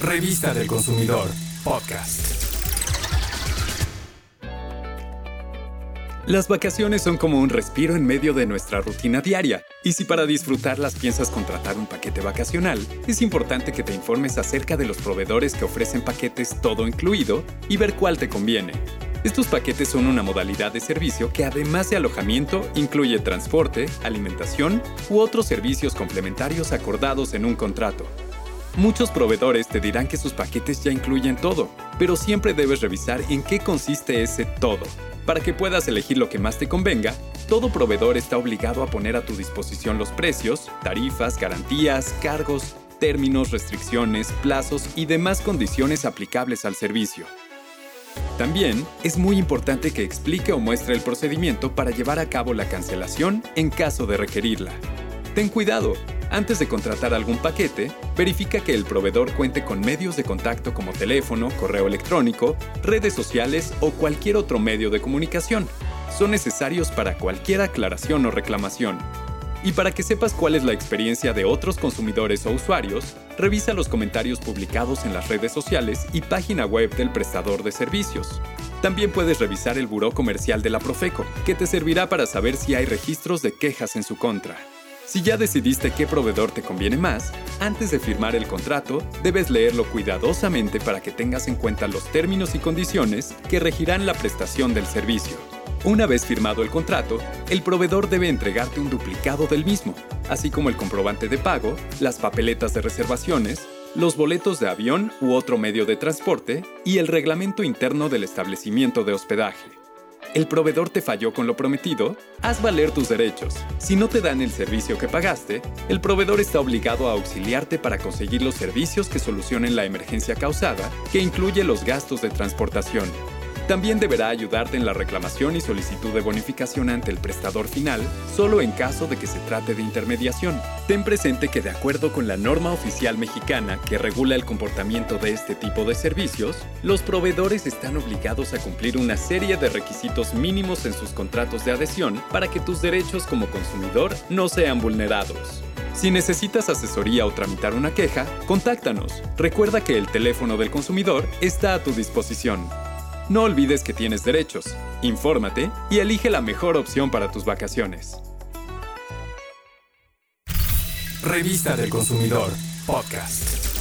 Revista del Consumidor, podcast. Las vacaciones son como un respiro en medio de nuestra rutina diaria, y si para disfrutarlas piensas contratar un paquete vacacional, es importante que te informes acerca de los proveedores que ofrecen paquetes todo incluido y ver cuál te conviene. Estos paquetes son una modalidad de servicio que además de alojamiento incluye transporte, alimentación u otros servicios complementarios acordados en un contrato. Muchos proveedores te dirán que sus paquetes ya incluyen todo, pero siempre debes revisar en qué consiste ese todo. Para que puedas elegir lo que más te convenga, todo proveedor está obligado a poner a tu disposición los precios, tarifas, garantías, cargos, términos, restricciones, plazos y demás condiciones aplicables al servicio. También es muy importante que explique o muestre el procedimiento para llevar a cabo la cancelación en caso de requerirla. Ten cuidado, antes de contratar algún paquete, verifica que el proveedor cuente con medios de contacto como teléfono, correo electrónico, redes sociales o cualquier otro medio de comunicación. Son necesarios para cualquier aclaración o reclamación. Y para que sepas cuál es la experiencia de otros consumidores o usuarios, revisa los comentarios publicados en las redes sociales y página web del prestador de servicios. También puedes revisar el buró comercial de la Profeco, que te servirá para saber si hay registros de quejas en su contra. Si ya decidiste qué proveedor te conviene más, antes de firmar el contrato, debes leerlo cuidadosamente para que tengas en cuenta los términos y condiciones que regirán la prestación del servicio. Una vez firmado el contrato, el proveedor debe entregarte un duplicado del mismo, así como el comprobante de pago, las papeletas de reservaciones, los boletos de avión u otro medio de transporte y el reglamento interno del establecimiento de hospedaje el proveedor te falló con lo prometido, haz valer tus derechos. Si no te dan el servicio que pagaste, el proveedor está obligado a auxiliarte para conseguir los servicios que solucionen la emergencia causada, que incluye los gastos de transportación. También deberá ayudarte en la reclamación y solicitud de bonificación ante el prestador final, solo en caso de que se trate de intermediación. Ten presente que de acuerdo con la norma oficial mexicana que regula el comportamiento de este tipo de servicios, los proveedores están obligados a cumplir una serie de requisitos mínimos en sus contratos de adhesión para que tus derechos como consumidor no sean vulnerados. Si necesitas asesoría o tramitar una queja, contáctanos. Recuerda que el teléfono del consumidor está a tu disposición. No olvides que tienes derechos, infórmate y elige la mejor opción para tus vacaciones. Revista del Consumidor, podcast.